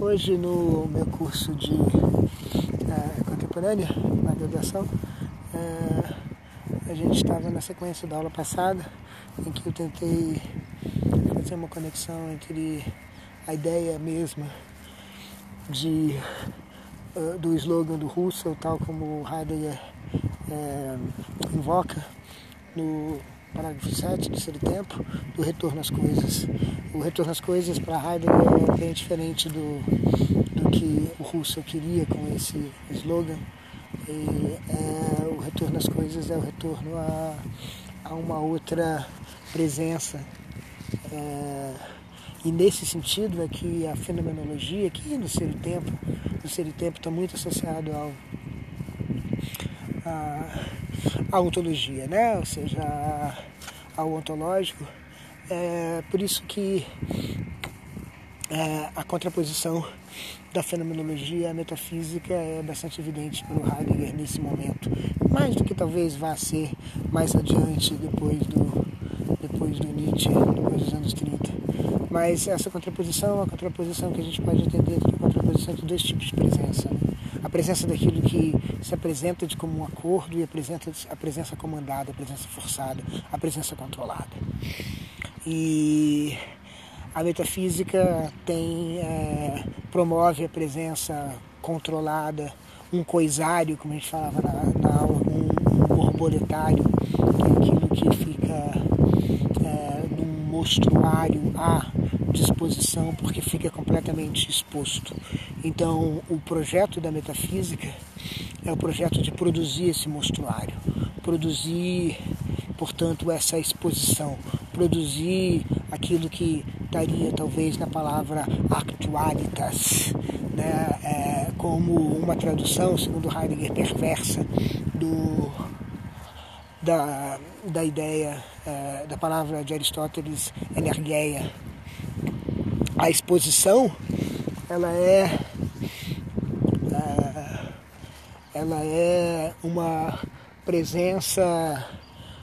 Hoje no meu curso de é, contemporânea, na graduação, é, a gente estava na sequência da aula passada, em que eu tentei fazer uma conexão entre a ideia mesma de, uh, do slogan do Russell, tal como Heidegger é, invoca no parágrafo 7 do Ser Tempo, do retorno às coisas. O retorno às coisas para Heidegger é bem diferente do, do que o Russell queria com esse slogan. E, é, o retorno às coisas é o retorno a, a uma outra presença. É, e nesse sentido é que a fenomenologia, que no Ser Tempo, no Ser Tempo está muito associado ao a, a ontologia, né? ou seja, ao ontológico. É por isso que é, a contraposição da fenomenologia à metafísica é bastante evidente para o Heidegger nesse momento, mais do que talvez vá ser mais adiante depois do, depois do Nietzsche, depois dos anos 30. Mas essa contraposição é uma contraposição que a gente pode entender como contraposição de dois tipos de presença. Né? A presença daquilo que se apresenta de como um acordo e apresenta a presença comandada, a presença forçada, a presença controlada. E a metafísica tem, é, promove a presença controlada, um coisário, como a gente falava na, na aula, um, um borboletário, que é aquilo que fica é, num mostruário à disposição, porque fica completamente exposto. Então, o projeto da metafísica é o projeto de produzir esse mostruário, produzir, portanto, essa exposição, produzir aquilo que estaria talvez na palavra actualitas, né, é, como uma tradução, segundo Heidegger, perversa do, da, da ideia, é, da palavra de Aristóteles, energeia. A exposição, ela é ela é uma presença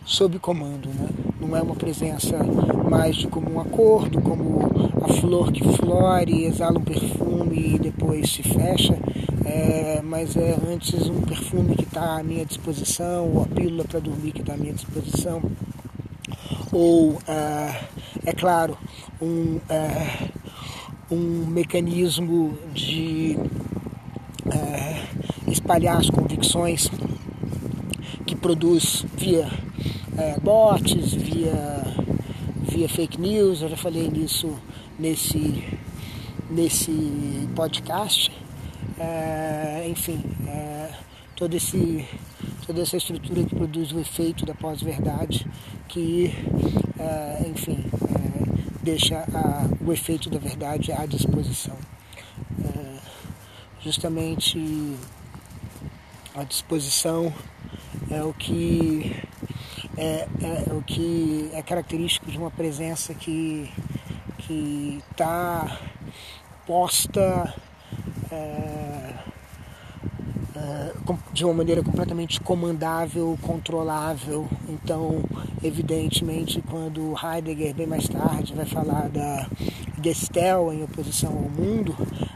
sob comando, né? não é uma presença mais de como um acordo, como a flor que flore, exala um perfume e depois se fecha, é, mas é antes um perfume que está à minha disposição, ou a pílula para dormir que está à minha disposição, ou, é, é claro, um, é, um mecanismo de espalhar as convicções que produz via é, bots, via, via fake news, eu já falei nisso nesse, nesse podcast. É, enfim, é, todo esse, toda essa estrutura que produz o efeito da pós-verdade que, é, enfim, é, deixa a, o efeito da verdade à disposição. É, justamente a disposição é o que é, é, o que é característico de uma presença que que está posta é, é, de uma maneira completamente comandável, controlável. Então, evidentemente, quando Heidegger, bem mais tarde, vai falar da Gestel em oposição ao mundo,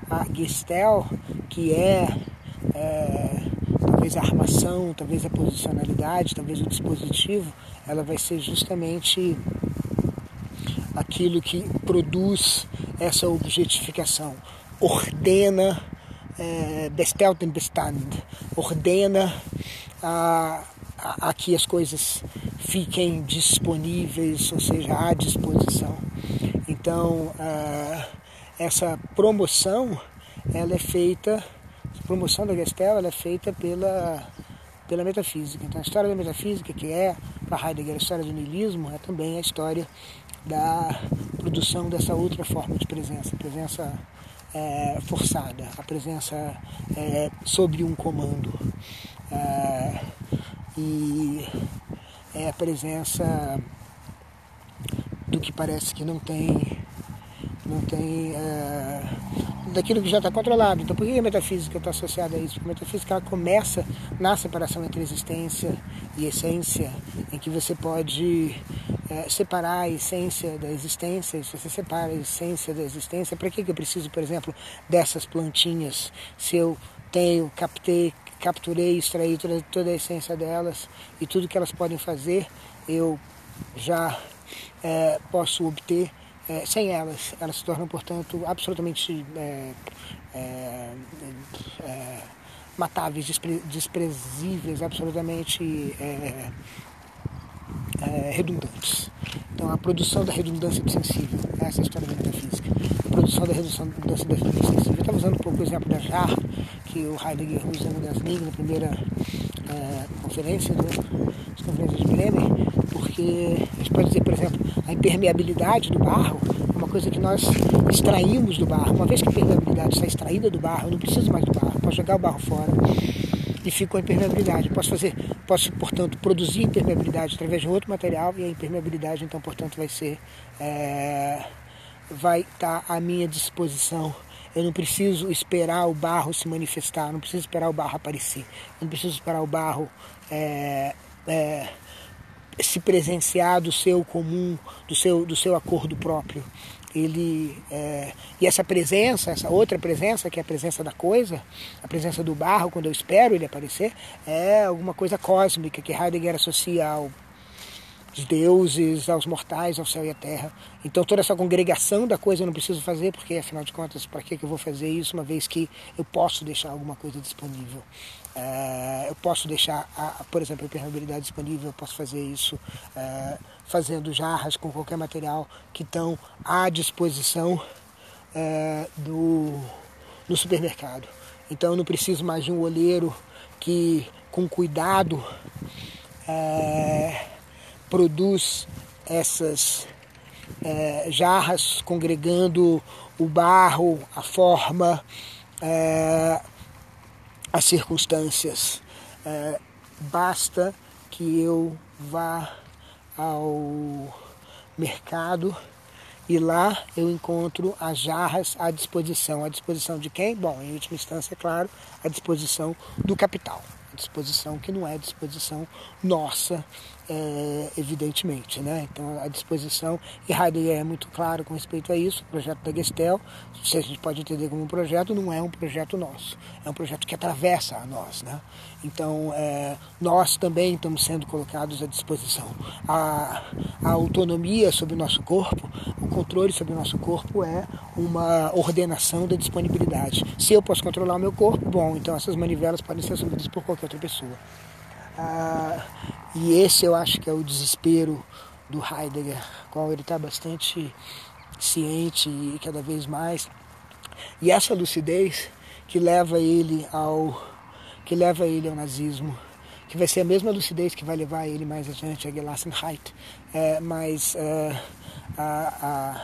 a Gestel, que é, é talvez a armação, talvez a posicionalidade, talvez o dispositivo, ela vai ser justamente aquilo que produz essa objetificação, ordena, é, bestand, ordena a, a, a que as coisas fiquem disponíveis, ou seja, à disposição. Então, essa promoção ela é feita promoção da Gestel é feita pela, pela metafísica. Então a história da metafísica, que é para Heidegger a história do niilismo, é também a história da produção dessa outra forma de presença, presença é, forçada, a presença é, sobre um comando. É, e é a presença do que parece que não tem não tem é, daquilo que já está controlado. Então, por que a metafísica está associada a isso? Porque a metafísica ela começa na separação entre existência e essência, em que você pode é, separar a essência da existência. Se você separa a essência da existência, para que, que eu preciso, por exemplo, dessas plantinhas? Se eu tenho, captei, capturei, extraí toda, toda a essência delas e tudo que elas podem fazer, eu já é, posso obter é, sem elas. Elas se tornam, portanto, absolutamente é, é, é matáveis, despre, desprezíveis, absolutamente é, redundantes. Então, a produção da redundância sensível, essa é a história da metafísica. A produção da redundância da redundância sensível. Eu estava usando um pouco o exemplo da jarra, que o Heidegger usa no Gasling, na primeira conferência, do, das conferências de Bremer, porque a gente pode dizer, por exemplo, a impermeabilidade do barro é uma coisa que nós extraímos do barro. Uma vez que a impermeabilidade está extraída do barro, eu não preciso mais do barro, posso jogar o barro fora e fico com a impermeabilidade. Posso fazer, posso, portanto, produzir impermeabilidade através de outro material e a impermeabilidade, então, portanto, vai ser, é, vai estar à minha disposição. Eu não preciso esperar o barro se manifestar, não preciso esperar o barro aparecer, não preciso esperar o barro é, é, se presenciar do seu comum, do seu, do seu acordo próprio. Ele, é, e essa presença, essa outra presença, que é a presença da coisa, a presença do barro, quando eu espero ele aparecer, é alguma coisa cósmica que Heidegger associa ao os deuses, aos mortais, ao céu e à terra. Então toda essa congregação da coisa eu não preciso fazer, porque afinal de contas, para que eu vou fazer isso, uma vez que eu posso deixar alguma coisa disponível? É, eu posso deixar, a, por exemplo, a impermeabilidade disponível, eu posso fazer isso é, fazendo jarras com qualquer material que estão à disposição é, do, no supermercado. Então eu não preciso mais de um olheiro que, com cuidado, é, produz essas é, jarras congregando o barro, a forma, é, as circunstâncias. É, basta que eu vá ao mercado e lá eu encontro as jarras à disposição. À disposição de quem? Bom, em última instância, é claro, à disposição do capital. Disposição que não é disposição nossa, é, evidentemente. Né? Então, a disposição, e Heidegger é muito claro com respeito a isso, o projeto da Gestel, se a gente pode entender como um projeto, não é um projeto nosso, é um projeto que atravessa a nós. Né? Então, é, nós também estamos sendo colocados à disposição. A, a autonomia sobre o nosso corpo, o controle sobre o nosso corpo é uma ordenação da disponibilidade. Se eu posso controlar o meu corpo, bom, então essas manivelas podem ser assumidas por qualquer outra pessoa. Ah, e esse eu acho que é o desespero do Heidegger, qual ele está bastante ciente e cada vez mais. E essa lucidez que leva ele ao que leva ele ao nazismo, que vai ser a mesma lucidez que vai levar ele mais adiante a Gelassenheit, é, mas é, a,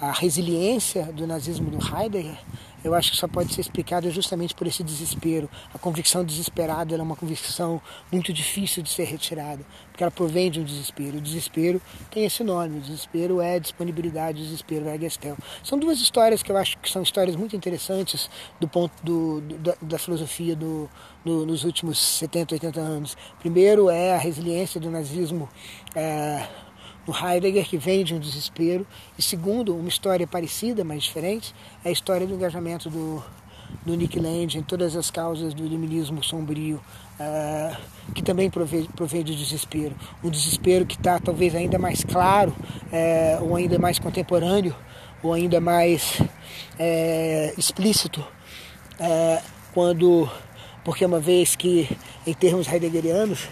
a, a resiliência do nazismo do Heidegger eu acho que só pode ser explicado justamente por esse desespero. A convicção desesperada é uma convicção muito difícil de ser retirada, porque ela provém de um desespero. O desespero tem esse nome, o desespero é disponibilidade, o desespero é gestel. São duas histórias que eu acho que são histórias muito interessantes do ponto do, do da, da, filosofia do, do, nos últimos 70, 80 anos. Primeiro é a resiliência do nazismo. É, no Heidegger, que vem de um desespero, e segundo, uma história parecida, mas diferente, é a história do engajamento do, do Nick Land em todas as causas do iluminismo sombrio, uh, que também provém, provém do desespero. Um desespero que está talvez ainda mais claro, uh, ou ainda mais contemporâneo, ou ainda mais uh, explícito, quando, porque uma vez que, em termos heideggerianos,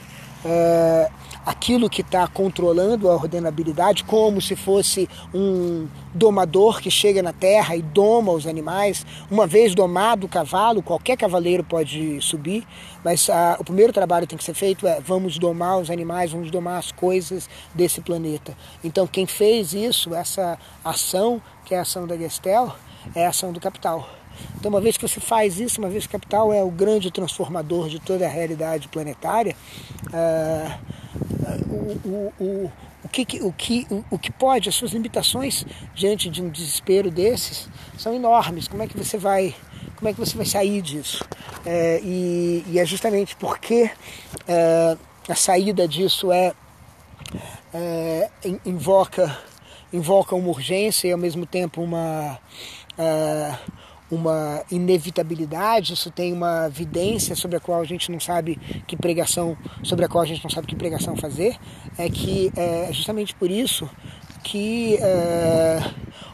aquilo que está controlando a ordenabilidade, como se fosse um domador que chega na terra e doma os animais. Uma vez domado o cavalo, qualquer cavaleiro pode subir, mas ah, o primeiro trabalho que tem que ser feito é vamos domar os animais, vamos domar as coisas desse planeta. Então, quem fez isso, essa ação, que é a ação da Gestel, é a ação do capital. Então, uma vez que você faz isso, uma vez que o capital é o grande transformador de toda a realidade planetária, uh, o, o, o, que, o, que, o, o que pode, as suas limitações diante de um desespero desses são enormes. Como é que você vai, como é que você vai sair disso? É, e, e, é justamente porque é, a saída disso é, é invoca, invoca uma urgência e ao mesmo tempo uma é, uma inevitabilidade, isso tem uma evidência sobre a qual a gente não sabe que pregação, sobre a qual a gente não sabe que pregação fazer, é que é justamente por isso que é,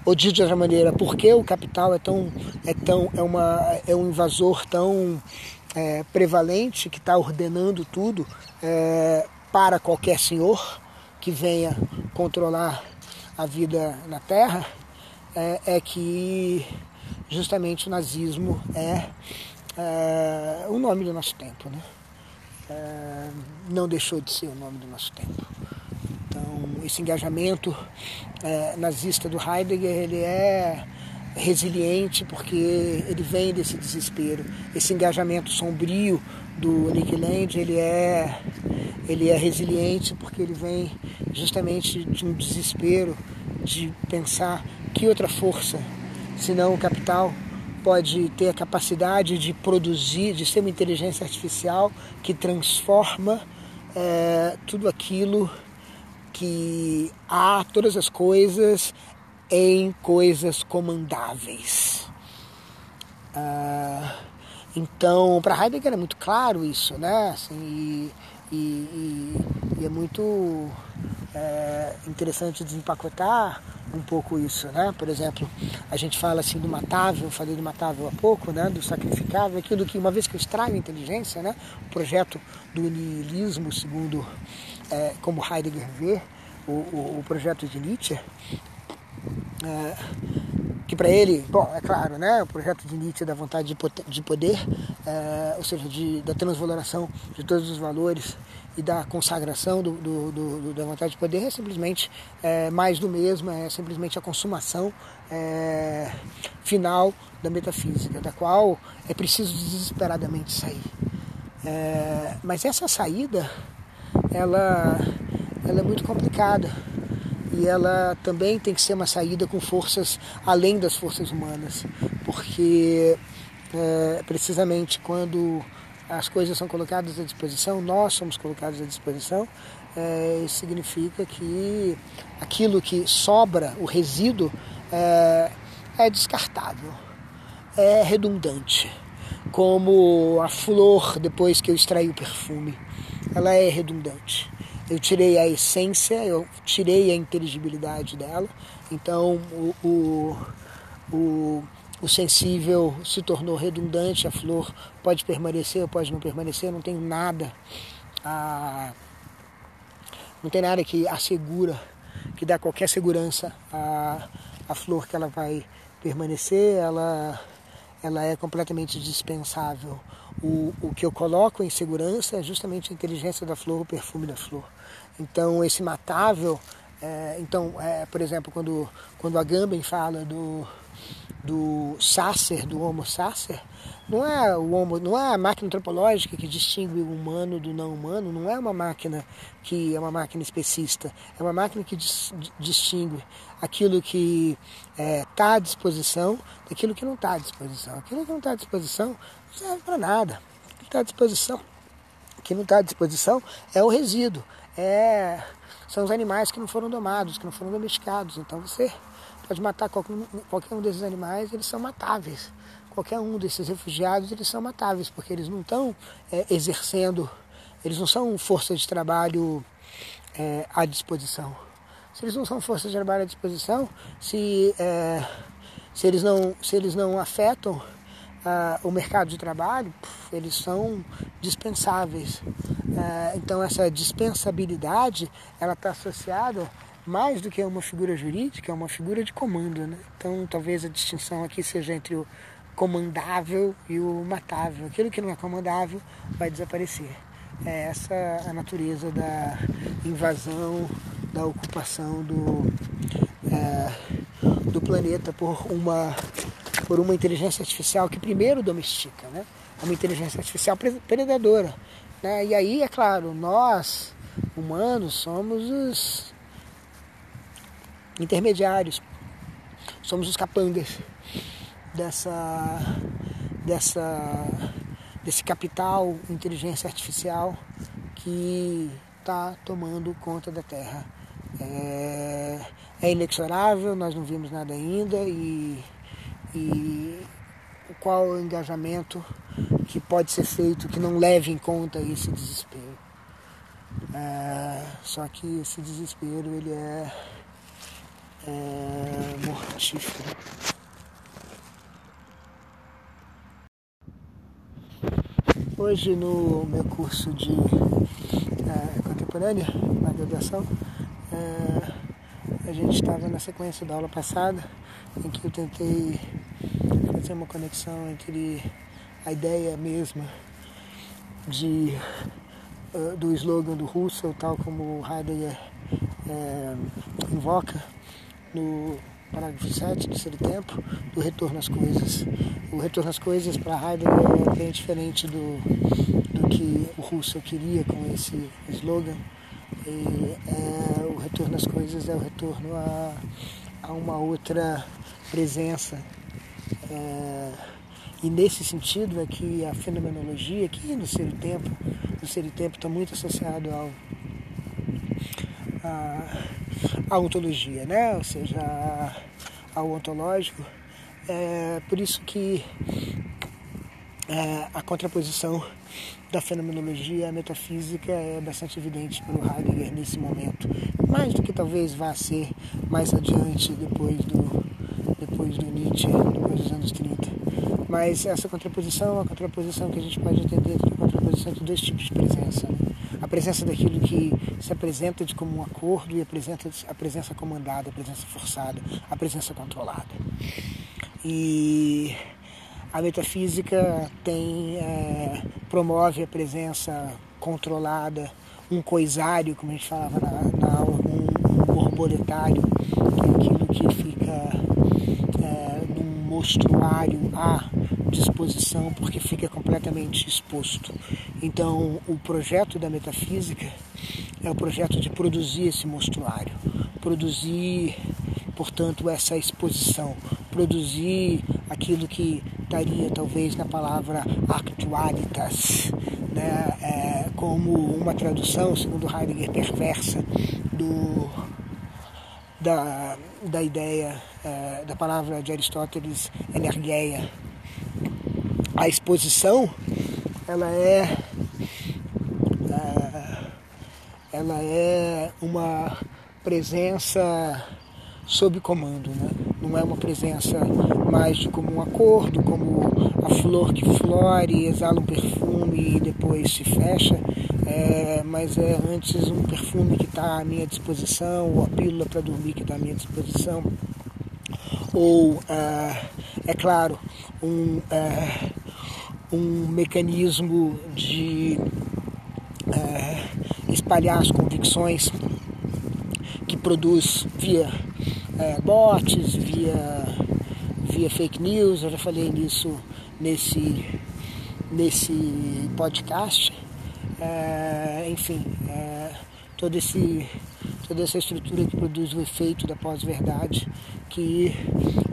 ou de outra maneira, porque o capital é tão é tão é uma é um invasor tão é, prevalente que está ordenando tudo é, para qualquer senhor que venha controlar a vida na Terra, é, é que justamente o nazismo é, é o nome do nosso tempo. Né? É, não deixou de ser o nome do nosso tempo. Então, esse engajamento é, nazista do Heidegger, ele é resiliente porque ele vem desse desespero. Esse engajamento sombrio do Nick Land, ele é, ele é resiliente porque ele vem justamente de um desespero de pensar que outra força senão o capital pode ter a capacidade de produzir, de ser uma inteligência artificial que transforma é, tudo aquilo que há, todas as coisas, em coisas comandáveis. Ah, então, para Heidegger é muito claro isso, né? Assim, e, e, e, é muito é, interessante desempacotar um pouco isso, né? Por exemplo, a gente fala assim do matável, falei do matável há pouco, né? Do sacrificável, aquilo que uma vez que eu extraio a inteligência, né? O projeto do niilismo, segundo é, como Heidegger vê, o, o, o projeto de Nietzsche, é, que para ele, bom, é claro, né, o projeto de Nietzsche da vontade de poder, é, ou seja, de, da transvaloração de todos os valores e da consagração do, do, do, da vontade de poder é simplesmente é, mais do mesmo, é simplesmente a consumação é, final da metafísica, da qual é preciso desesperadamente sair. Mas essa saída, ela, ela é muito complicada e ela também tem que ser uma saída com forças além das forças humanas, porque é, precisamente quando as coisas são colocadas à disposição, nós somos colocados à disposição, é, isso significa que aquilo que sobra, o resíduo, é, é descartável, é redundante, como a flor depois que eu extraí o perfume, ela é redundante eu tirei a essência, eu tirei a inteligibilidade dela, então o, o, o, o sensível se tornou redundante, a flor pode permanecer pode não permanecer, não tem nada a, não tem nada que assegura, que dá qualquer segurança à, à flor que ela vai permanecer, ela, ela é completamente dispensável. O, o que eu coloco em segurança é justamente a inteligência da flor, o perfume da flor. Então esse matável, é, então, é, por exemplo, quando, quando a Gamben fala do, do sacer, do homo sacer, não é o homo, não é a máquina antropológica que distingue o humano do não humano, não é uma máquina que é uma máquina especista, é uma máquina que dis, distingue aquilo que está é, tá à disposição daquilo que não está à disposição. Aquilo que não está à disposição não serve para nada. O que está à disposição, o que não está à disposição é o resíduo, é, são os animais que não foram domados, que não foram domesticados. Então você pode matar qualquer, qualquer um desses animais, eles são matáveis. Qualquer um desses refugiados, eles são matáveis, porque eles não estão é, exercendo, eles não são força de trabalho é, à disposição. Se eles não são força de trabalho à disposição, se, é, se, eles, não, se eles não afetam ah, o mercado de trabalho, eles são dispensáveis. Ah, então essa dispensabilidade ela está associada mais do que a uma figura jurídica, é uma figura de comando. Né? Então talvez a distinção aqui seja entre o comandável e o matável. Aquilo que não é comandável vai desaparecer. É essa a natureza da invasão, da ocupação do, é, do planeta por uma por uma inteligência artificial que primeiro domestica, né? Uma inteligência artificial predadora. Né? E aí, é claro, nós, humanos, somos os intermediários, somos os capangas dessa, dessa, desse capital inteligência artificial que está tomando conta da Terra. É, é, inexorável, nós não vimos nada ainda e, e qual o engajamento que pode ser feito que não leve em conta esse desespero. É, só que esse desespero ele é, é mortífero. Hoje no meu curso de é, contemporânea, na graduação, é, a gente estava na sequência da aula passada, em que eu tentei fazer uma conexão entre a ideia mesma de, uh, do slogan do Russell, tal como Heidegger é, invoca no parágrafo 7 do Ser Tempo, do retorno às coisas. O retorno às coisas para Heidegger é bem diferente do, do que o Russell queria com esse slogan. E, é, o retorno às coisas é o retorno a, a uma outra presença. É, e nesse sentido é que a fenomenologia, que no ser e tempo, no ser e tempo está muito associado ao a, a ontologia, né? ou seja, ao ontológico. É por isso que é, a contraposição da fenomenologia à metafísica é bastante evidente para o Heidegger nesse momento, mais do que talvez vá ser mais adiante depois do, depois do Nietzsche, depois dos anos 30. Mas essa contraposição é uma contraposição que a gente pode entender como contraposição de dois tipos de presença. Né? A presença daquilo que se apresenta de como um acordo e a presença, a presença comandada, a presença forçada, a presença controlada. E a metafísica tem, é, promove a presença controlada, um coisário, como a gente falava na, na aula, um borboletário, que é aquilo que fica é, num mostruário a disposição porque fica completamente exposto. Então, o projeto da metafísica é o projeto de produzir esse mostruário, produzir, portanto, essa exposição, produzir aquilo que estaria talvez na palavra actualitas, né? É, como uma tradução, segundo Heidegger, perversa do, da, da ideia, é, da palavra de Aristóteles, energeia, a exposição ela é, é, ela é uma presença sob comando, né? não é uma presença mais de como um acordo, como a flor que flore, exala um perfume e depois se fecha, é, mas é antes um perfume que está à minha disposição, ou a pílula para dormir que está à minha disposição, ou, é, é claro, um, é, um mecanismo de é, espalhar as convicções que produz via é, bots, via, via fake news, eu já falei nisso nesse, nesse podcast. É, enfim, é, todo esse, toda essa estrutura que produz o efeito da pós-verdade, que,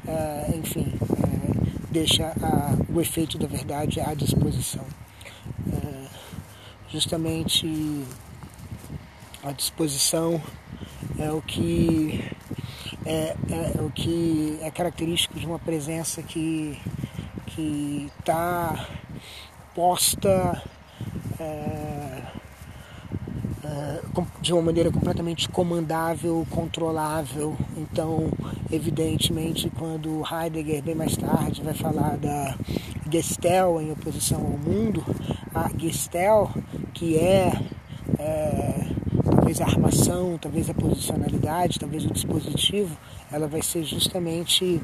é, enfim, deixa a, o efeito da verdade à disposição. É, justamente a disposição é o que é, é, é, o que é característico de uma presença que que está posta é, é, de uma maneira completamente comandável, controlável. Então, evidentemente, quando Heidegger, bem mais tarde, vai falar da Gestel em oposição ao mundo, a Gestel, que é, é talvez a armação, talvez a posicionalidade, talvez o dispositivo, ela vai ser justamente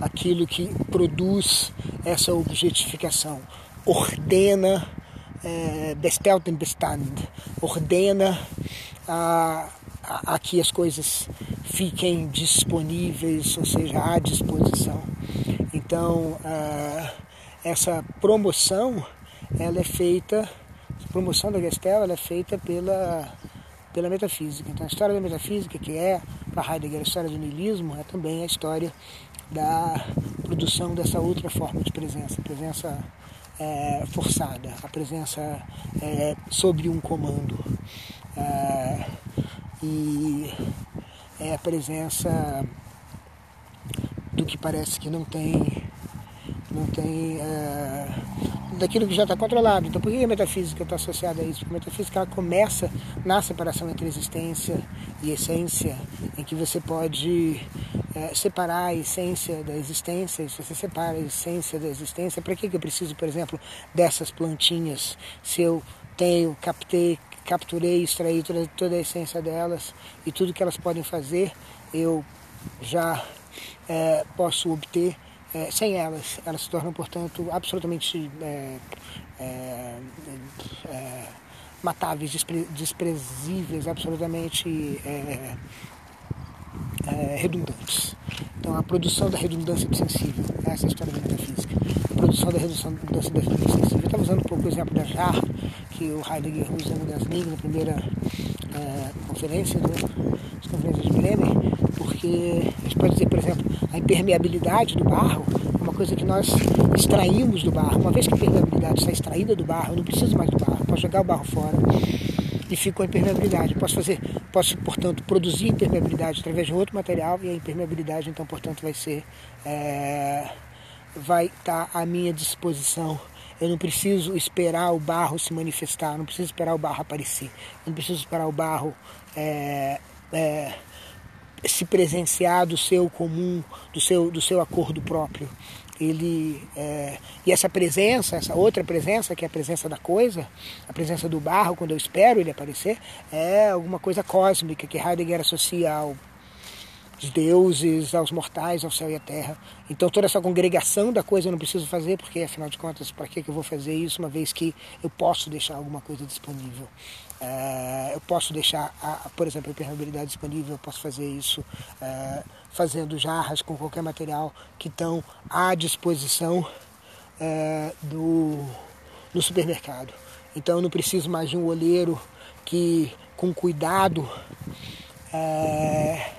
aquilo que produz essa objetificação, ordena é, Bestand, ordena a, a, a, que as coisas fiquem disponíveis, ou seja, à disposição. Então, a, essa promoção, ela é feita, a promoção da Gestel, ela é feita pela, pela metafísica. Então, a história da metafísica, que é para Heidegger a história do niilismo é também a história da produção dessa outra forma de presença, presença é, forçada, a presença é, sobre um comando. É, e é a presença do que parece que não tem não tem é, daquilo que já está controlado. Então por que a metafísica está associada a isso? Porque a metafísica ela começa na separação entre existência e essência, em que você pode é, separar a essência da existência, se você separa a essência da existência, para que, que eu preciso, por exemplo, dessas plantinhas? Se eu tenho, captei, capturei, extraí toda, toda a essência delas e tudo que elas podem fazer, eu já é, posso obter é, sem elas. Elas se tornam, portanto, absolutamente é, é, é matáveis, despre, desprezíveis, absolutamente é, é, redundantes. Então, a produção da redundância do sensível, essa é a história da metafísica. A produção da redundância da sensível. Eu estava usando um pouco o exemplo da JAR, que o Heidegger usa no Gasnig, na primeira conferência, do, das conferências de Bremer, porque a gente pode dizer, por exemplo, a impermeabilidade do barro é uma coisa que nós extraímos do barro. Uma vez que a impermeabilidade está extraída do barro, eu não preciso mais do barro, posso jogar o barro fora com a impermeabilidade. Posso fazer, posso, portanto, produzir impermeabilidade através de outro material e a impermeabilidade, então, portanto, vai ser, é, vai estar à minha disposição. Eu não preciso esperar o barro se manifestar, não preciso esperar o barro aparecer, não preciso esperar o barro é, é, se presenciar do seu comum, do seu, do seu acordo próprio. Ele, é, e essa presença, essa outra presença, que é a presença da coisa, a presença do barro, quando eu espero ele aparecer, é alguma coisa cósmica que Heidegger associa ao os deuses, aos mortais, ao céu e à terra. Então toda essa congregação da coisa eu não preciso fazer, porque afinal de contas, para que eu vou fazer isso, uma vez que eu posso deixar alguma coisa disponível. É, eu posso deixar, por exemplo, a impermeabilidade disponível, eu posso fazer isso é, fazendo jarras com qualquer material que estão à disposição é, do, no supermercado. Então eu não preciso mais de um olheiro que, com cuidado, é,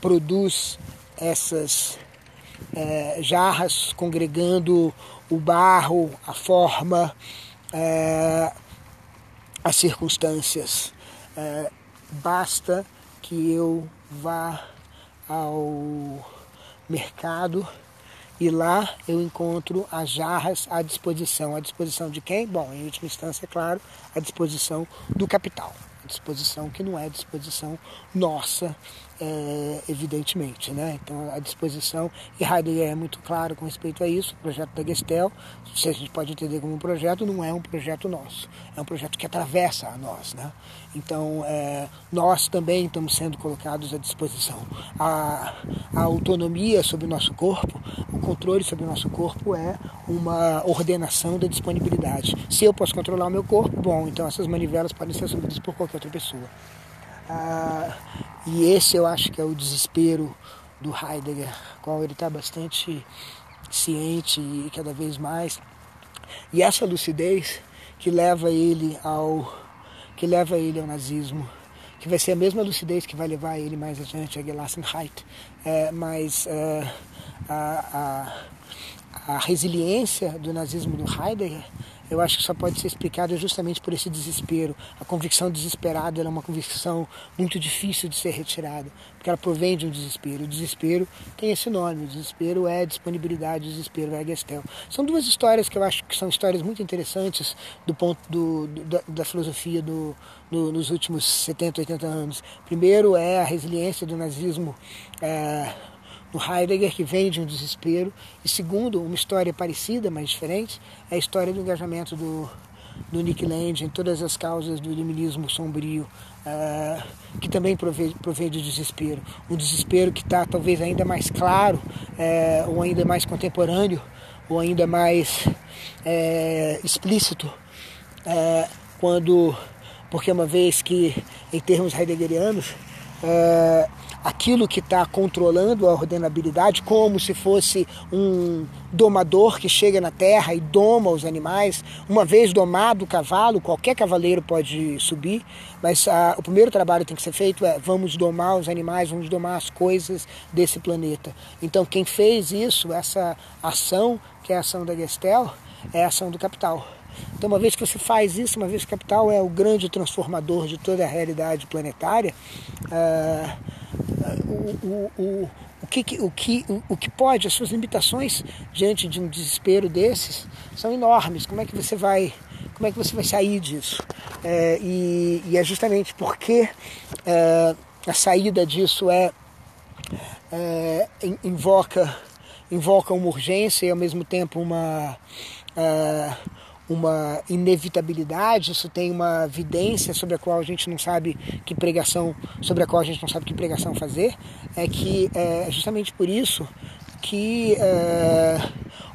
produz essas é, jarras congregando o barro, a forma, é, as circunstâncias. É, basta que eu vá ao mercado e lá eu encontro as jarras à disposição. À disposição de quem? Bom, em última instância, é claro, à disposição do capital. À disposição que não é disposição nossa, é, evidentemente. Né? Então, a disposição, e Heidegger é muito claro com respeito a isso, o projeto da Gestel, se a gente pode entender como um projeto, não é um projeto nosso, é um projeto que atravessa a nós. Né? Então, é, nós também estamos sendo colocados à disposição. A, a autonomia sobre o nosso corpo, o controle sobre o nosso corpo é uma ordenação da disponibilidade. Se eu posso controlar o meu corpo, bom, então essas manivelas podem ser assumidas por qualquer outra pessoa. Ah, e esse eu acho que é o desespero do Heidegger, qual ele está bastante ciente e cada vez mais. E essa lucidez que leva ele ao que leva ele ao nazismo, que vai ser a mesma lucidez que vai levar ele mais adiante a Gelassenheit, é, mas é, a, a, a resiliência do nazismo do Heidegger eu acho que só pode ser explicado justamente por esse desespero. A convicção desesperada é uma convicção muito difícil de ser retirada, porque ela provém de um desespero. O desespero tem esse nome, o desespero é disponibilidade, o desespero é gestel. São duas histórias que eu acho que são histórias muito interessantes do ponto do, do da, da, filosofia do, do, nos últimos 70, 80 anos. Primeiro é a resiliência do nazismo. É, no Heidegger, que vem de um desespero, e segundo, uma história parecida, mas diferente, é a história do engajamento do, do Nick Land em todas as causas do iluminismo sombrio, uh, que também provém, provém do desespero. Um desespero que está talvez ainda mais claro, uh, ou ainda mais contemporâneo, ou ainda mais uh, explícito, quando, porque uma vez que, em termos heideggerianos, aquilo que está controlando a ordenabilidade, como se fosse um domador que chega na terra e doma os animais. Uma vez domado o cavalo, qualquer cavaleiro pode subir, mas ah, o primeiro trabalho que tem que ser feito é vamos domar os animais, vamos domar as coisas desse planeta. Então quem fez isso, essa ação, que é a ação da Gestel, é a ação do capital. Então, uma vez que você faz isso, uma vez que o capital é o grande transformador de toda a realidade planetária, uh, o, o, o, o, que, o, que, o, que pode, as suas limitações diante de um desespero desses são enormes. Como é que você vai, como é que você vai sair disso? É, e, e, é justamente porque é, a saída disso é, é invoca invoca uma urgência e ao mesmo tempo uma é, uma inevitabilidade, isso tem uma evidência sobre a qual a gente não sabe que pregação, sobre a qual a gente não sabe que pregação fazer, é que é justamente por isso que é,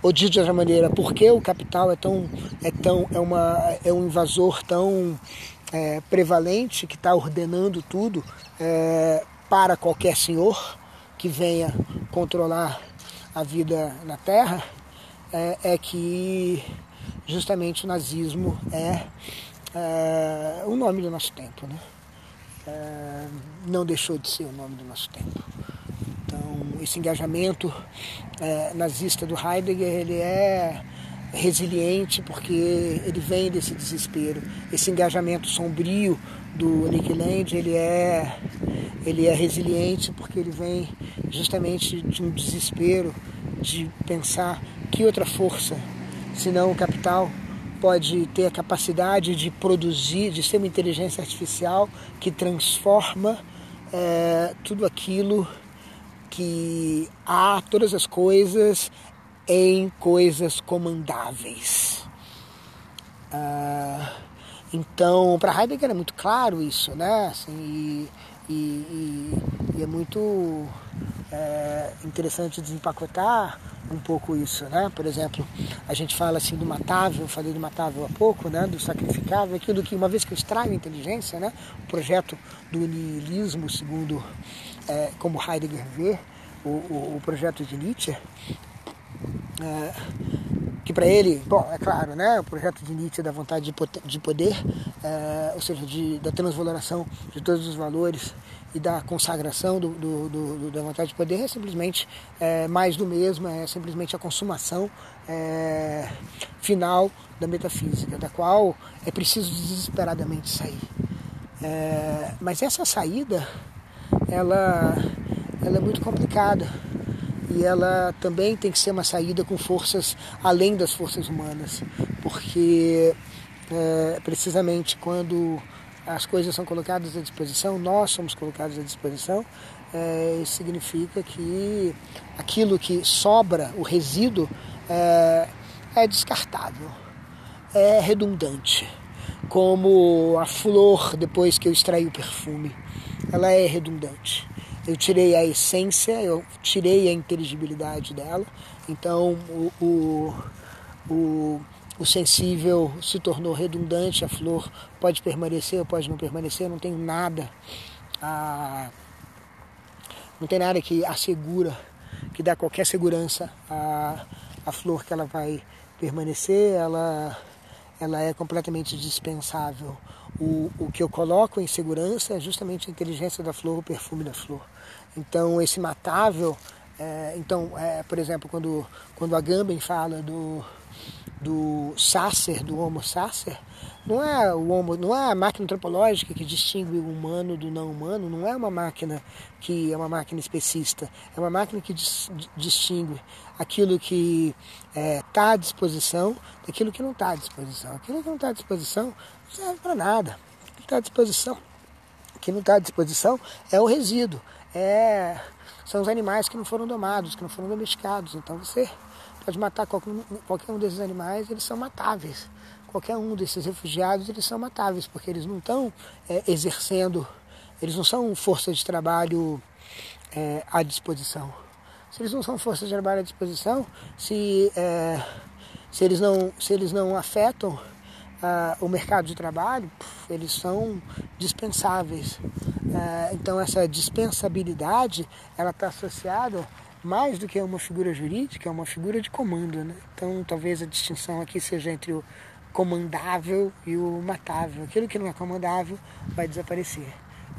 ou de outra maneira, porque o capital é tão é tão é uma é um invasor tão é, prevalente que está ordenando tudo é, para qualquer senhor que venha controlar a vida na Terra, é, é que justamente o nazismo é, é o nome do nosso tempo, né? É, não deixou de ser o nome do nosso tempo. Então, esse engajamento é, nazista do Heidegger, ele é resiliente porque ele vem desse desespero. Esse engajamento sombrio do Nick Land, ele é, ele é resiliente porque ele vem justamente de um desespero de pensar que outra força senão o capital pode ter a capacidade de produzir, de ser uma inteligência artificial que transforma é, tudo aquilo que há, todas as coisas, em coisas comandáveis. Ah, então, para Heidegger é muito claro isso, né? Assim, e, e, e é muito é, interessante desempacotar um pouco isso, né? Por exemplo, a gente fala assim do matável, falei do matável há pouco, né? Do sacrificável, aquilo que uma vez que eu extraio a inteligência, né? O projeto do nihilismo, segundo é, como Heidegger vê, o, o, o projeto de Nietzsche, é, que para ele, bom, é claro, né, o projeto de Nietzsche da vontade de poder, é, ou seja, de, da transvaloração de todos os valores e da consagração do, do, do, da vontade de poder é simplesmente é, mais do mesmo, é simplesmente a consumação é, final da metafísica, da qual é preciso desesperadamente sair. É, mas essa saída, ela, ela é muito complicada e ela também tem que ser uma saída com forças além das forças humanas, porque é, precisamente quando as coisas são colocadas à disposição, nós somos colocados à disposição, é, significa que aquilo que sobra, o resíduo, é, é descartável, é redundante. Como a flor, depois que eu extraí o perfume, ela é redundante. Eu tirei a essência, eu tirei a inteligibilidade dela, então o, o, o o sensível se tornou redundante, a flor pode permanecer pode não permanecer, não tem nada a, não tem nada que assegura, que dá qualquer segurança à, à flor que ela vai permanecer, ela, ela é completamente dispensável. O, o que eu coloco em segurança é justamente a inteligência da flor, o perfume da flor. Então esse matável, é, então, é, por exemplo, quando, quando a Gamben fala do, do Sacer, do Homo Sacer, não é o homo, não é a máquina antropológica que distingue o humano do não humano, não é uma máquina que é uma máquina especista, é uma máquina que dis, distingue aquilo que está é, tá à disposição daquilo que não está à disposição. Aquilo que não está à disposição não serve para nada. O que está à disposição, o que não está à disposição é o resíduo, é, são os animais que não foram domados, que não foram domesticados. Então você pode matar qualquer, qualquer um desses animais, eles são matáveis. Qualquer um desses refugiados, eles são matáveis, porque eles não estão é, exercendo, eles não são força de trabalho é, à disposição. Se eles não são força de trabalho à disposição, se, é, se, eles, não, se eles não afetam ah, o mercado de trabalho, eles são dispensáveis. É, então essa dispensabilidade ela está associada mais do que a uma figura jurídica, é uma figura de comando. Né? Então talvez a distinção aqui seja entre o comandável e o matável. Aquilo que não é comandável vai desaparecer.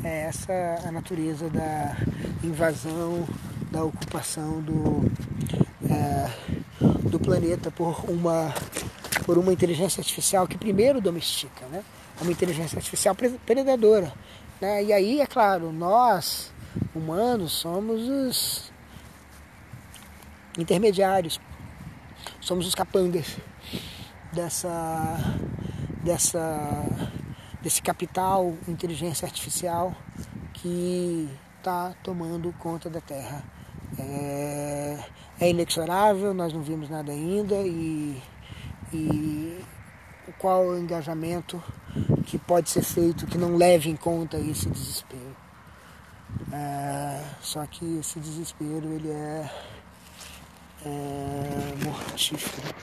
É essa a natureza da invasão, da ocupação do, é, do planeta por uma, por uma inteligência artificial que primeiro domestica. Né? Uma inteligência artificial predadora. Né? E aí, é claro, nós, humanos, somos os intermediários, somos os capangas dessa, dessa, desse capital inteligência artificial que está tomando conta da Terra. É, é, inexorável, nós não vimos nada ainda e, e qual o engajamento que pode ser feito que não leve em conta esse desespero. É, só que esse desespero ele é, é mortífero.